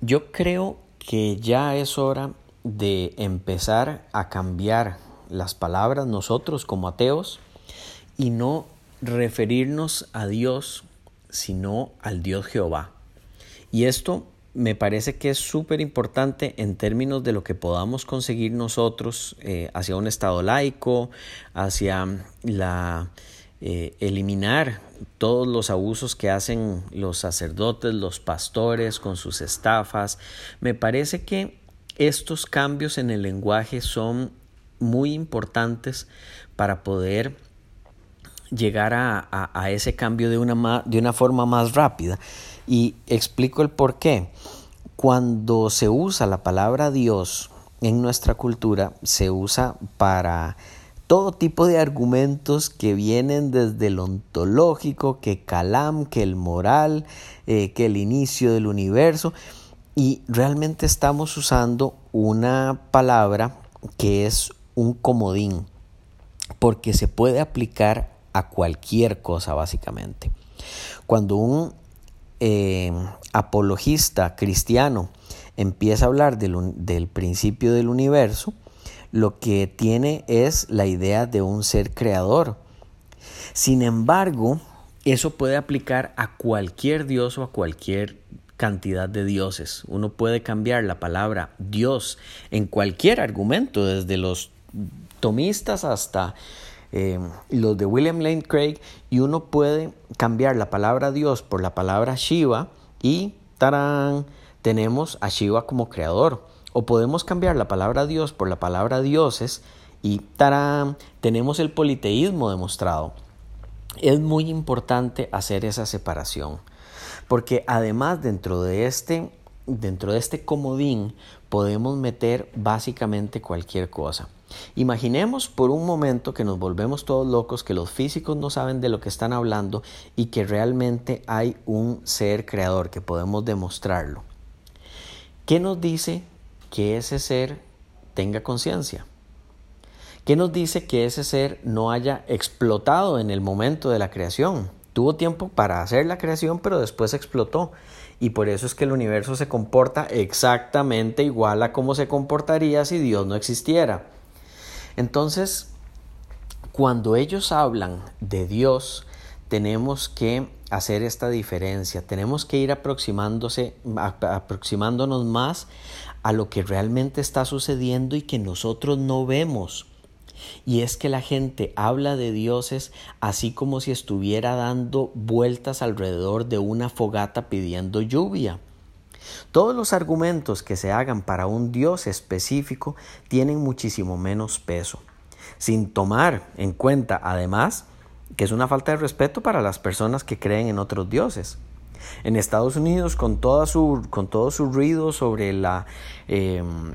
Yo creo que ya es hora de empezar a cambiar las palabras nosotros como ateos y no referirnos a Dios sino al Dios Jehová. Y esto me parece que es súper importante en términos de lo que podamos conseguir nosotros eh, hacia un Estado laico, hacia la eh, eliminar todos los abusos que hacen los sacerdotes, los pastores con sus estafas. Me parece que estos cambios en el lenguaje son muy importantes para poder llegar a, ese cambio de una, de una forma más rápida. Y explico el por qué. Cuando se usa la palabra Dios en nuestra cultura, se usa para todo tipo de argumentos que vienen desde el ontológico, que Calam, que el moral, eh, que el inicio del universo. Y realmente estamos usando una palabra que es un comodín, porque se puede aplicar a cualquier cosa básicamente. Cuando un eh, apologista cristiano empieza a hablar del, del principio del universo, lo que tiene es la idea de un ser creador. Sin embargo, eso puede aplicar a cualquier dios o a cualquier cantidad de dioses. Uno puede cambiar la palabra Dios en cualquier argumento, desde los tomistas hasta eh, los de William Lane Craig, y uno puede cambiar la palabra Dios por la palabra Shiva y ¡tarán! tenemos a Shiva como creador. O podemos cambiar la palabra Dios por la palabra dioses y tenemos el politeísmo demostrado. Es muy importante hacer esa separación, porque además dentro de este dentro de este comodín podemos meter básicamente cualquier cosa. Imaginemos por un momento que nos volvemos todos locos, que los físicos no saben de lo que están hablando y que realmente hay un ser creador, que podemos demostrarlo. ¿Qué nos dice que ese ser tenga conciencia? ¿Qué nos dice que ese ser no haya explotado en el momento de la creación? Tuvo tiempo para hacer la creación, pero después explotó. Y por eso es que el universo se comporta exactamente igual a cómo se comportaría si Dios no existiera. Entonces, cuando ellos hablan de Dios, tenemos que hacer esta diferencia, tenemos que ir aproximándose, aproximándonos más a lo que realmente está sucediendo y que nosotros no vemos. Y es que la gente habla de dioses así como si estuviera dando vueltas alrededor de una fogata pidiendo lluvia. Todos los argumentos que se hagan para un Dios específico tienen muchísimo menos peso, sin tomar en cuenta además que es una falta de respeto para las personas que creen en otros dioses. En Estados Unidos, con, toda su, con todo su ruido sobre la em,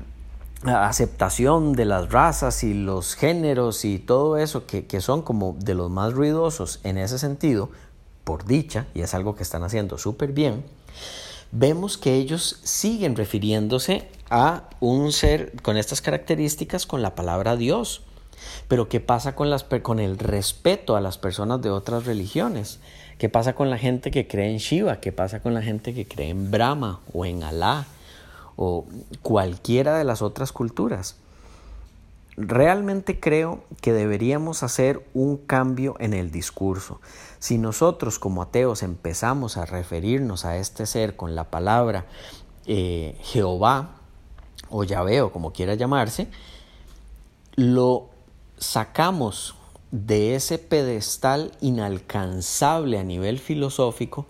aceptación de las razas y los géneros y todo eso que, que son como de los más ruidosos en ese sentido, por dicha, y es algo que están haciendo súper bien, vemos que ellos siguen refiriéndose a un ser con estas características con la palabra Dios. Pero ¿qué pasa con, las, con el respeto a las personas de otras religiones? ¿Qué pasa con la gente que cree en Shiva? ¿Qué pasa con la gente que cree en Brahma o en Alá o cualquiera de las otras culturas? Realmente creo que deberíamos hacer un cambio en el discurso. Si nosotros como ateos empezamos a referirnos a este ser con la palabra eh, Jehová o Yahvé o como quiera llamarse, lo sacamos de ese pedestal inalcanzable a nivel filosófico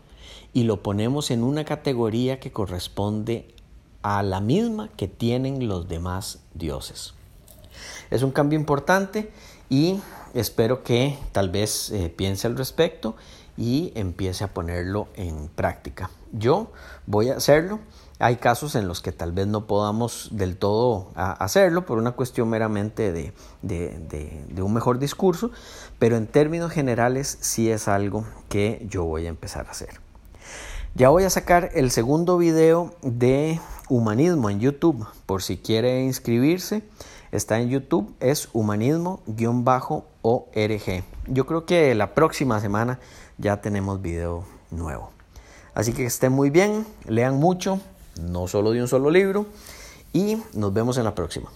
y lo ponemos en una categoría que corresponde a la misma que tienen los demás dioses. Es un cambio importante y espero que tal vez eh, piense al respecto y empiece a ponerlo en práctica. Yo voy a hacerlo. Hay casos en los que tal vez no podamos del todo hacerlo por una cuestión meramente de, un mejor discurso, pero en términos generales sí es algo que yo voy a empezar a hacer. Ya voy a sacar el segundo video de humanismo en YouTube por si quiere inscribirse. Está en YouTube, es humanismo-org. Yo creo que la próxima semana ya tenemos video nuevo. Así que estén muy bien, lean mucho no solo de un solo libro. Y nos vemos en la próxima.